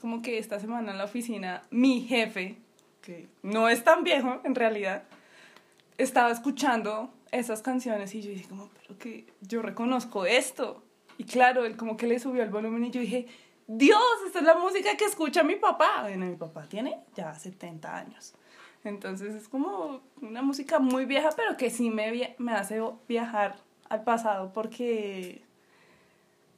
como que esta semana en la oficina, mi jefe, que no es tan viejo en realidad, estaba escuchando esas canciones y yo dije como, pero que yo reconozco esto. Y claro, él como que le subió el volumen y yo dije, Dios, esta es la música que escucha mi papá. Bueno, mi papá tiene ya 70 años. Entonces es como una música muy vieja, pero que sí me, me hace viajar al pasado porque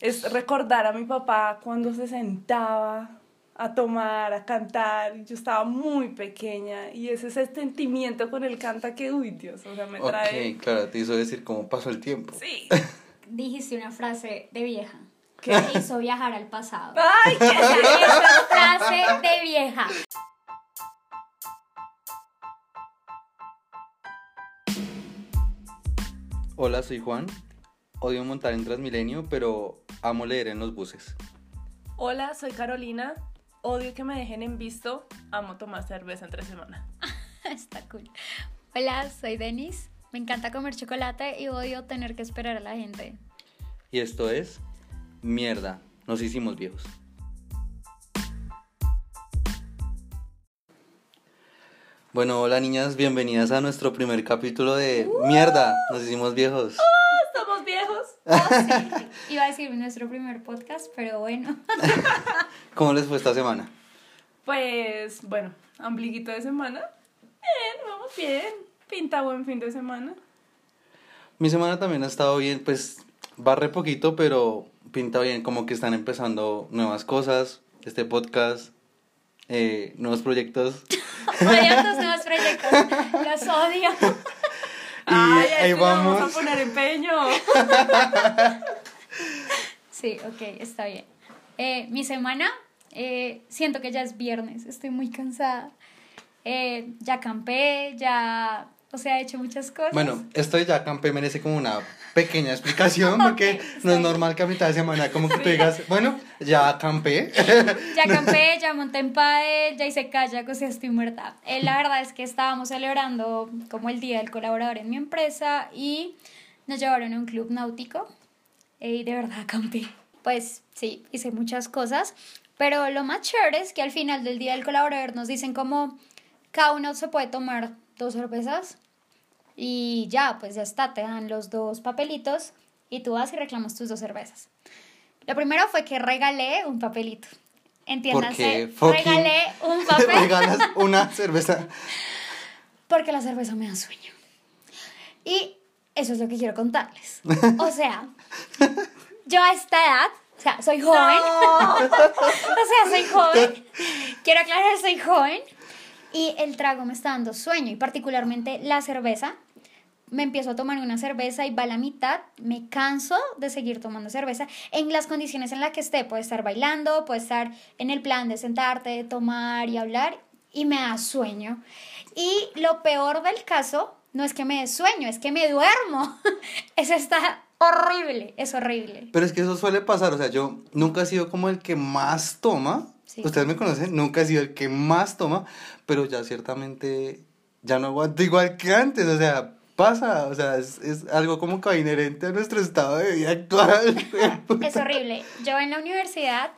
es recordar a mi papá cuando se sentaba a tomar, a cantar. Yo estaba muy pequeña y es ese sentimiento con el canta que, uy, Dios, o sea, me trae... Ok, claro, te hizo decir cómo pasó el tiempo. Sí. Dijiste una frase de vieja. Que me hizo viajar al pasado. ¡Ay, qué Esa frase de vieja. Hola, soy Juan. Odio montar en Transmilenio, pero amo leer en los buses. Hola, soy Carolina. Odio que me dejen en visto. Amo tomar cerveza entre semana. Está cool. Hola, soy Denis. Me encanta comer chocolate y odio tener que esperar a la gente. Y esto es Mierda, nos hicimos viejos. Bueno, hola niñas, bienvenidas a nuestro primer capítulo de Mierda, nos hicimos viejos. Oh, sí. Iba a decir nuestro primer podcast, pero bueno. ¿Cómo les fue esta semana? Pues, bueno, ombliguito de semana. Bien, vamos bien. Pinta buen fin de semana. Mi semana también ha estado bien, pues va re poquito, pero pinta bien, como que están empezando nuevas cosas, este podcast, eh, nuevos proyectos. Odio tus nuevos proyectos. Los odio. Ay, ahí vamos vamos. a poner empeño. Sí, ok, está bien. Eh, mi semana, eh, siento que ya es viernes, estoy muy cansada. Eh, ya campé, ya, o sea, he hecho muchas cosas. Bueno, esto ya campé merece como una pequeña explicación, porque Ok, está no es normal que a mitad de semana como que tú digas, bueno, ya campé. Ya campé, ya monté en pádel, ya hice kayak, o sea, estoy muerta. Eh, la verdad es que estábamos celebrando como el Día del Colaborador en mi empresa y nos llevaron a un club náutico eh, y de verdad campé. Pues sí, hice muchas cosas, pero lo más chévere es que al final del Día del Colaborador nos dicen como cada uno se puede tomar dos cervezas y ya, pues ya está, te dan los dos papelitos y tú vas y reclamas tus dos cervezas. Lo primero fue que regalé un papelito. Entiéndase, regalé un papel Regalas una cerveza. porque la cerveza me da sueño. Y eso es lo que quiero contarles. O sea, yo a esta edad, o sea, soy joven. o sea, soy joven. Quiero aclarar, soy joven. Y el trago me está dando sueño y particularmente la cerveza. Me empiezo a tomar una cerveza y va a la mitad, me canso de seguir tomando cerveza en las condiciones en las que esté. Puede estar bailando, puede estar en el plan de sentarte, tomar y hablar y me da sueño. Y lo peor del caso no es que me dé sueño, es que me duermo. Eso está horrible, es horrible. Pero es que eso suele pasar, o sea, yo nunca he sido como el que más toma. Sí. Ustedes me conocen, nunca he sido el que más toma, pero ya ciertamente ya no aguanto igual que antes, o sea, pasa, o sea, es, es algo como que va inherente a nuestro estado de vida actual. Es horrible. Yo en la universidad,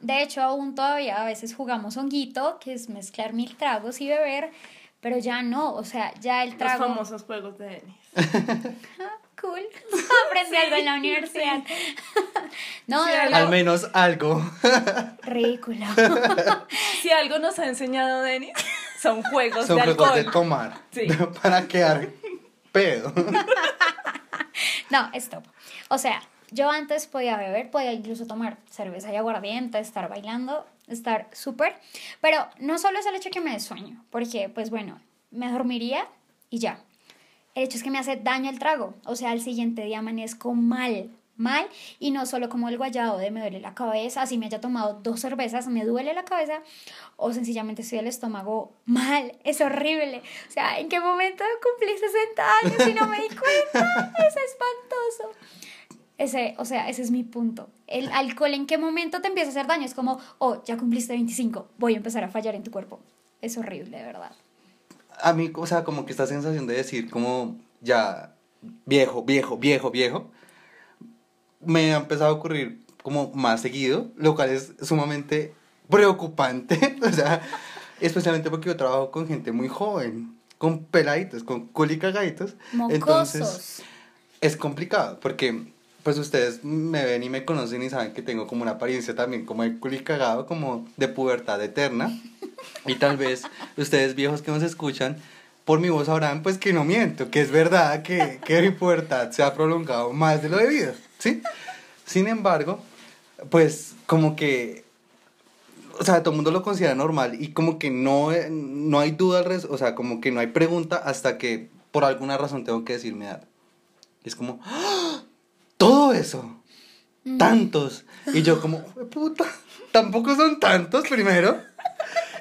de hecho, aún todavía a veces jugamos honguito, que es mezclar mil tragos y beber, pero ya no, o sea, ya el Los trago. famosos juegos de Denis. Cool. Aprendí algo en la universidad. no, Sí, de verdad, Al menos algo. ridículo. Si algo nos ha enseñado Denis, son juegos Son de juegos alcohol. de tomar. Sí. Para quedar pedo. No, stop. O sea, yo antes podía beber, podía incluso tomar cerveza y aguardiente, estar bailando, estar súper. Pero no solo es el hecho que me sueño, porque, pues bueno, me dormiría y ya. El hecho es que me hace daño el trago. O sea, al siguiente día amanezco mal, mal. Y no solo como el guayado de me duele la cabeza, así me haya tomado dos cervezas, me duele la cabeza. O sencillamente estoy el estómago mal. Es horrible. O sea, ¿en qué momento cumplí 60 años y no me di cuenta? Es espantoso. Ese, o sea, ese es mi punto. El alcohol, ¿en qué momento te empieza a hacer daño? Es como, oh, ya cumpliste 25, voy a empezar a fallar en tu cuerpo. Es horrible, de verdad. A mí, o sea, como que esta sensación de decir como ya viejo, viejo, viejo, viejo, me ha empezado a ocurrir como más seguido, lo cual es sumamente preocupante, o sea, especialmente porque yo trabajo con gente muy joven, con peladitos, con culicagaditos. Entonces, es complicado porque pues ustedes me ven y me conocen y saben que tengo como una apariencia también como de culicagado, como de pubertad eterna. Y tal vez ustedes viejos que nos escuchan, por mi voz sabrán pues que no miento, que es verdad que, que mi pubertad se ha prolongado más de lo debido, ¿sí? Sin embargo, pues como que, o sea, todo el mundo lo considera normal y como que no, no hay duda, al res- o sea, como que no hay pregunta hasta que por alguna razón tengo que decir mi edad. Es como, ¡Ah! Todo eso, tantos. Y yo como, "Jue puta, tampoco son tantos, primero.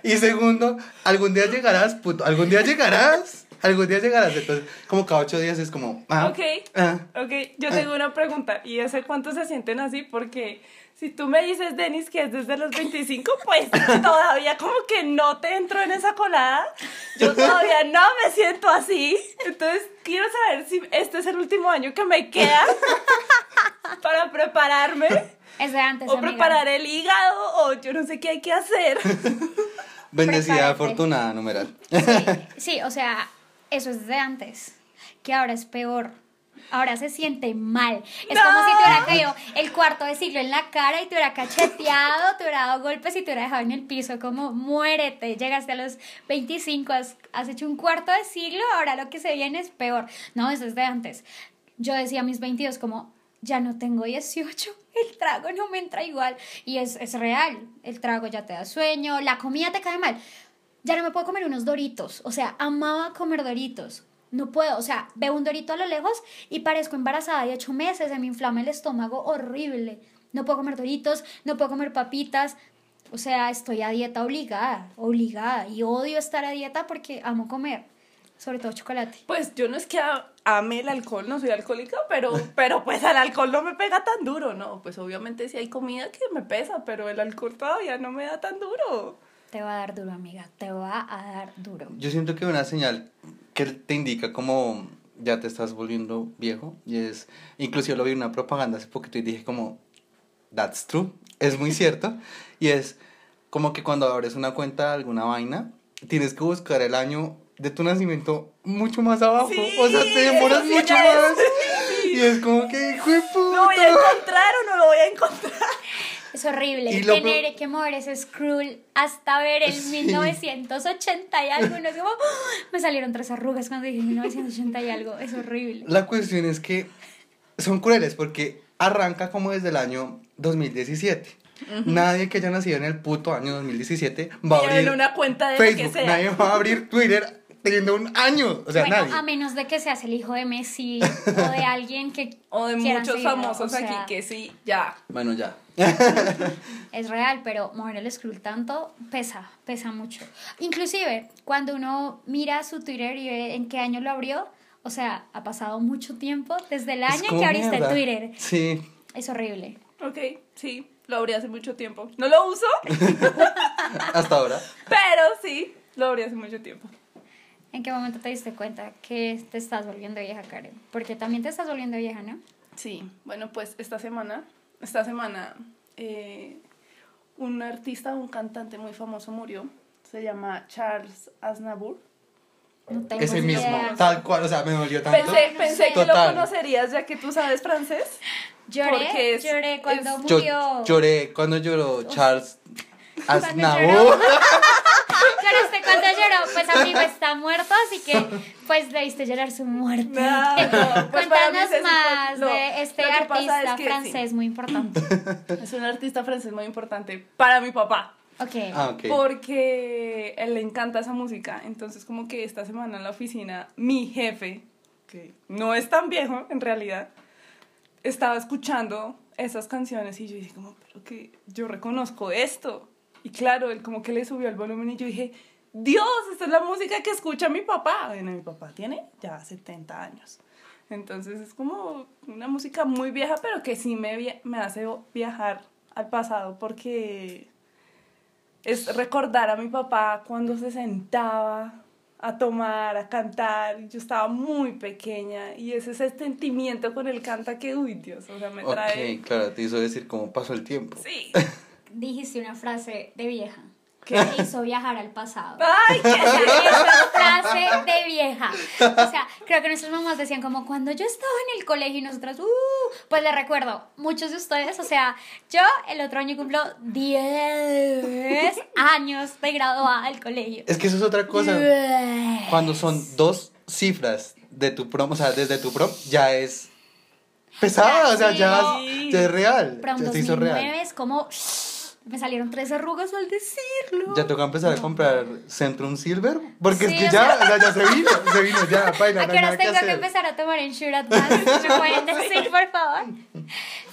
Y segundo, algún día llegarás, puto, algún día llegarás. Algún día llegarás, entonces, como cada ocho días es como, ah, Ok. ah, Ok, yo tengo una pregunta. ¿Y hace cuánto se sienten así? Porque si tú me dices, Denis, que es desde los 25, pues todavía como que no te entro en esa colada. Yo todavía no me siento así. Entonces, quiero saber si este es el último año que me queda para prepararme Es de antes, o amiga. preparar el hígado o yo no sé qué hay que hacer. bendecida, Prepárate. afortunada, numeral. Sí, o sea, eso es de antes. Que ahora es peor. Ahora se siente mal. Es ¡No! como si te hubiera caído el cuarto de siglo en la cara y te hubiera cacheteado, te hubiera dado golpes y te hubiera dejado en el piso. Como muérete. Llegaste a los 25, has, has hecho un cuarto de siglo, ahora lo que se viene es peor. No, eso es de antes. Yo decía a mis 22 como, ya no tengo 18, el trago no me entra igual. Y es, es real, el trago ya te da sueño, la comida te cae mal. Ya no me puedo comer unos doritos, o sea, amaba comer doritos. No puedo, o sea, veo un dorito a lo lejos y parezco embarazada de ocho meses, se me inflama el estómago horrible. No puedo comer doritos, no puedo comer papitas, o sea, estoy a dieta obligada, obligada. Y odio estar a dieta porque amo comer, sobre todo chocolate. Pues yo no es que ame el alcohol, no soy alcohólica, pero, pero pues al alcohol no me pega tan duro, ¿no? Pues obviamente sí hay comida que me pesa, pero el alcohol todavía no me da tan duro. Te va a dar duro, amiga, te va a dar duro. Yo siento que una señal que te indica como ya te estás volviendo viejo y es, inclusive lo vi en una propaganda hace poquito y dije como, that's true, es muy cierto, y es como que cuando abres una cuenta de alguna vaina, tienes que buscar el año de tu nacimiento mucho más abajo, Sí, o sea, te demoras sí mucho más, y es como que, hijo de puta. ¿Lo voy a encontrar o no lo voy a encontrar? Es horrible Y tener peor- que mover ese scroll hasta ver el Sí. 1980 y algo. No es como, me salieron tres arrugas cuando dije 1980 y algo. Es horrible. La cuestión es que son crueles porque arranca como desde el año 2017. Nadie que haya nacido en el puto año 2017 va a Tienen abrir una cuenta de Facebook. que sea. Nadie va a abrir Twitter teniendo un año. O sea, bueno, nadie. a menos de que seas el hijo de Messi o de alguien que. O de muchos seguirlo, famosos o sea, aquí que sí, ya. Bueno, ya. Es real, pero mover el scroll tanto pesa, pesa mucho. Inclusive, cuando uno mira su Twitter y ve en qué año lo abrió, o sea, ha pasado mucho tiempo desde el año que abriste mierda. Twitter. Sí. Es horrible. Ok, sí, lo abrí hace mucho tiempo. No lo uso, Hasta ahora. pero sí, lo abrí hace mucho tiempo. ¿En qué momento te diste cuenta que te estás volviendo vieja, Karen? Porque también te estás volviendo vieja, ¿no? Sí, bueno, pues esta semana, esta semana, eh, un artista, un cantante muy famoso murió. Se llama Charles Aznavour. No tengo Es el ni mismo. idea. Tal cual. O sea, me dolió tanto. Pensé, pensé que lo conocerías ya que tú sabes francés. Lloré, Porque es- lloré cuando es- Yo murió. lloré cuando lloró Charles Cuando Aznavour. lloró. ¿Lloraste cuando lloró? Pues amigo está muerto, así que pues le viste llorar su muerte. No, no, pues Cuéntanos es ese- más no, de este es artista que francés muy importante. Es un artista francés muy importante para mi papá. Ok. Ah, ok. Porque él le encanta esa música. Entonces, como que esta semana en la oficina, mi jefe, que no es tan viejo en realidad, estaba escuchando esas canciones y yo dije, como, pero que yo reconozco esto. Y claro, él como que le subió el volumen y yo dije, Dios, esta es la música que escucha mi papá. Bueno, mi papá tiene ya 70 años. Entonces es como una música muy vieja, pero que sí me, me hace viajar al pasado porque es recordar a mi papá cuando se sentaba a tomar, a cantar. Yo estaba muy pequeña y es ese sentimiento con el canta que, uy, Dios, o sea, me trae... Ok, claro, te hizo decir cómo pasó el tiempo. Sí, dijiste una frase de vieja. Que hizo viajar al pasado. ¡Ay! O sea, esa frase de vieja. O sea, creo que nuestras mamás decían como cuando yo estaba en el colegio y nosotras, uh, pues le recuerdo, muchos de ustedes, o sea, yo el otro año cumplo 10 años de graduada del colegio. Es que eso es otra cosa. Cuando son dos cifras de tu prom, o sea, desde tu prom, ya es pesada, o sea, ya, Sí. ya es real. Ya se hizo 2009 real. es como, me salieron tres arrugas al decirlo. Ya toca empezar a comprar Centrum Silver, porque Sí, es que ya, o sea, ya se vino, se vino ya, paila, ¿A qué horas que tengo que hacer. empezar a tomar Ensure Advance? ¿Me pueden decir, por favor?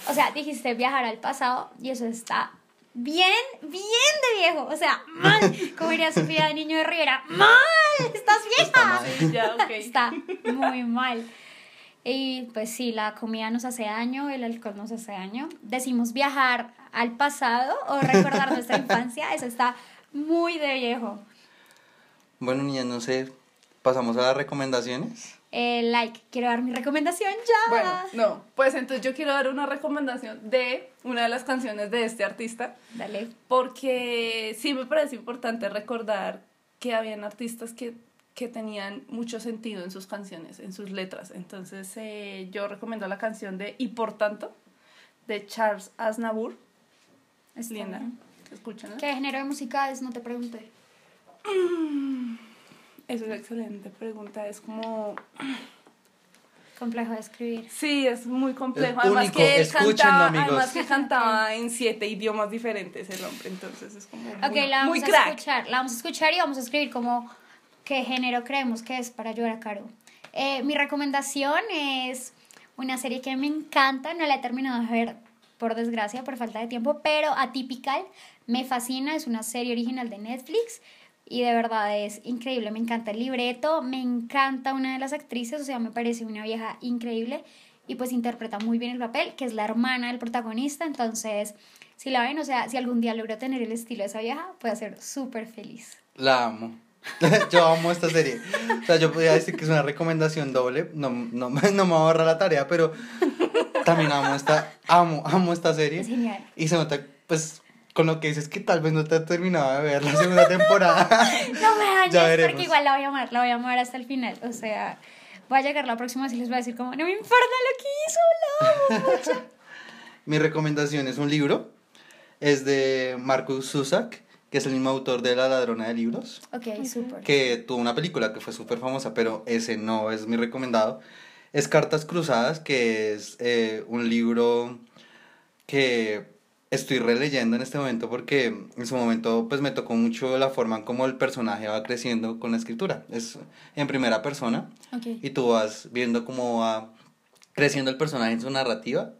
O sea, dijiste viajar al pasado y eso está bien, bien de viejo. O sea, mal. Como diría Sofía de Niño de Rivera, mal. Estás vieja. mal. Ya, ok. Está muy mal. Y pues sí, la comida nos hace daño, el alcohol nos hace daño. Decimos viajar al pasado o recordar nuestra infancia, eso está muy de viejo. Bueno, niñas, no sé, pasamos a las recomendaciones. Eh, like, quiero dar mi recomendación ya. Bueno, no, pues entonces yo quiero dar una recomendación de una de las canciones de este artista, Dale. porque sí me parece importante recordar que habían artistas que, que tenían mucho sentido en sus canciones, en sus letras. Entonces eh, yo recomiendo la canción de Y por tanto, de Charles Aznavour. Es linda. Escuchan. ¿Qué género de música es? No te pregunté. Es una excelente pregunta. Es como. Complejo de escribir. Sí, es muy complejo. Es además único, que él escúchenlo, cantaba, amigos. además que cantaba en siete idiomas diferentes el hombre, entonces es como Ok, muy, la vamos muy a crack. escuchar. La vamos a escuchar y vamos a escribir como qué género creemos que es para llorar caro. Eh, mi recomendación es una serie que me encanta, no la he terminado de ver por desgracia, por falta de tiempo, pero Atypical me fascina, es una serie original de Netflix y de verdad es increíble, me encanta el libreto, me encanta una de las actrices, o sea, me parece una vieja increíble y pues interpreta muy bien el papel, que es la hermana del protagonista, entonces si la ven, o sea, si algún día logro tener el estilo de esa vieja, puedo ser súper feliz. La amo. yo amo esta serie. O sea, yo podría decir que es una recomendación doble. No, no, no me va a ahorrar la tarea, pero también amo esta, amo, amo esta serie. Genial. Y se nota, pues, con lo que dices que tal vez no te has terminado de ver la segunda temporada. No me dañes, porque igual la voy a amar, la voy a amar hasta el final, o sea, voy a llegar la próxima vez y les voy a decir como, no me importa lo que hizo, la amo mucho. Mi recomendación es un libro. Es de Marcus Zusak, que es el mismo autor de La ladrona de libros. Ok, súper. que tuvo una película que fue súper famosa, pero ese no es mi recomendado. Es Cartas Cruzadas, que es eh, un libro que estoy releyendo en este momento porque en su momento pues me tocó mucho la forma en cómo el personaje va creciendo con la escritura. Es en primera persona Ok. y tú vas viendo cómo va creciendo el personaje en su narrativa,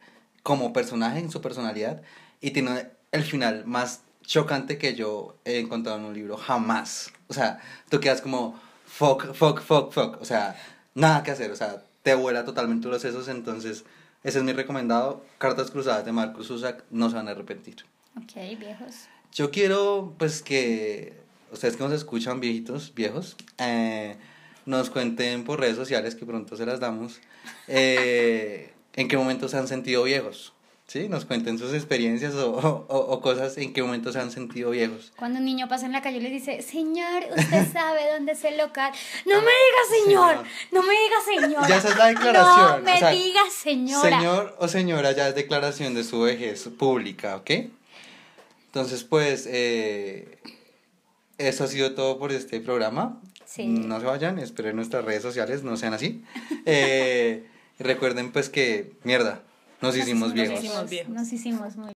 como personaje en su personalidad y tiene el final más chocante que yo he encontrado en un libro jamás. O sea, tú quedas como fuck, fuck, fuck, fuck. O sea, nada que hacer. O sea, te vuela totalmente los sesos. Entonces, ese es mi recomendado. Cartas Cruzadas de Marcus Zusak. No se van a arrepentir. Ok, viejos. Yo quiero, pues, que ustedes que nos escuchan, viejitos, viejos, eh, nos cuenten por redes sociales, que pronto se las damos, eh, en qué momento se han sentido viejos. ¿Sí? Nos cuenten sus experiencias o, o- o cosas en qué momento se han sentido viejos. Cuando un niño pasa en la calle y le dice, señor, usted sabe dónde es el local. No me diga señor, Señor. no me diga señora. Ya esa es la declaración, No me o sea, diga señora. Señor o señora, ya es declaración de su vejez pública, ¿ok? Entonces, pues, eh, eso ha sido todo por este programa. Sí. No se vayan, esperen nuestras redes sociales, no sean así. Eh, recuerden, pues, que, mierda, nos hicimos viejos. hicimos viejos. Nos hicimos muy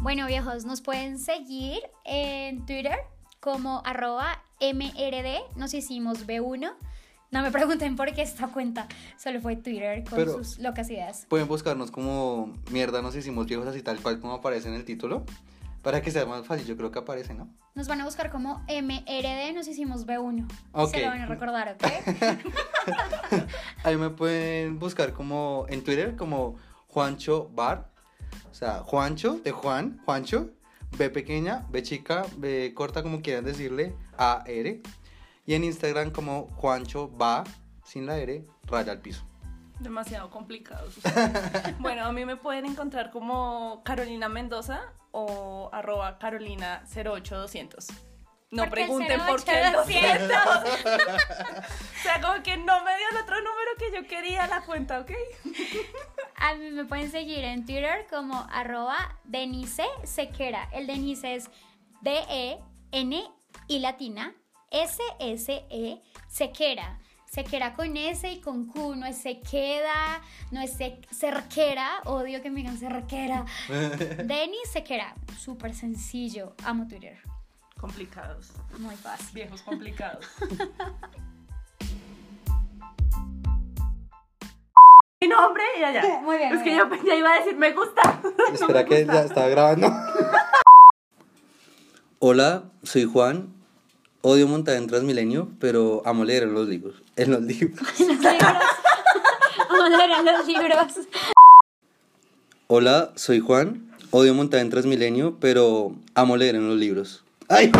Bueno, viejos, nos pueden seguir en Twitter como arroba MRD, nos hicimos B1. No me pregunten por qué esta cuenta, solo fue Twitter con Pero- sus locas ideas. Pueden buscarnos como mierda, nos hicimos viejos, así tal cual como aparece en el título. Para que sea más fácil, yo creo que aparece, ¿no? Nos van a buscar como MRD, nos hicimos B1. Ok. Se lo van a recordar, ¿ok? Ahí me pueden buscar como en Twitter como Juancho Bar. O sea, Juancho de Juan, Juancho, B pequeña, B chica, B corta, como quieran decirle, A R. Y en Instagram como Juancho Va, sin la R, raya al piso. Demasiado complicados. bueno, a mí me pueden encontrar como Carolina Mendoza o arroba Carolina 08200. No ¿Por qué el pregunten por qué el 08200? 200. o sea, como que no me dio el otro número que yo quería la cuenta, ¿ok? A mí me pueden seguir en Twitter como arroba Denise Sequera. El Denise es D-E-N y latina S-S-E Sequera. Sequera con S y con Q, no es sequeda, no es se- cerquera, odio que me digan cerquera. Denis Sequera, súper sencillo, amo Twitter, Complicados. muy fácil. Viejos complicados. Mi nombre y allá. Muy bien, Es muy que bien. yo ya iba a decir me gusta. Espera que ya estaba grabando. Hola, soy Juan. Odio montar en Transmilenio, pero amo leer en los libros. En los libros. Los libros. Amo leer los libros. Hola, soy Juan. Odio montar en Transmilenio, pero amo leer en los libros. ¡Ay!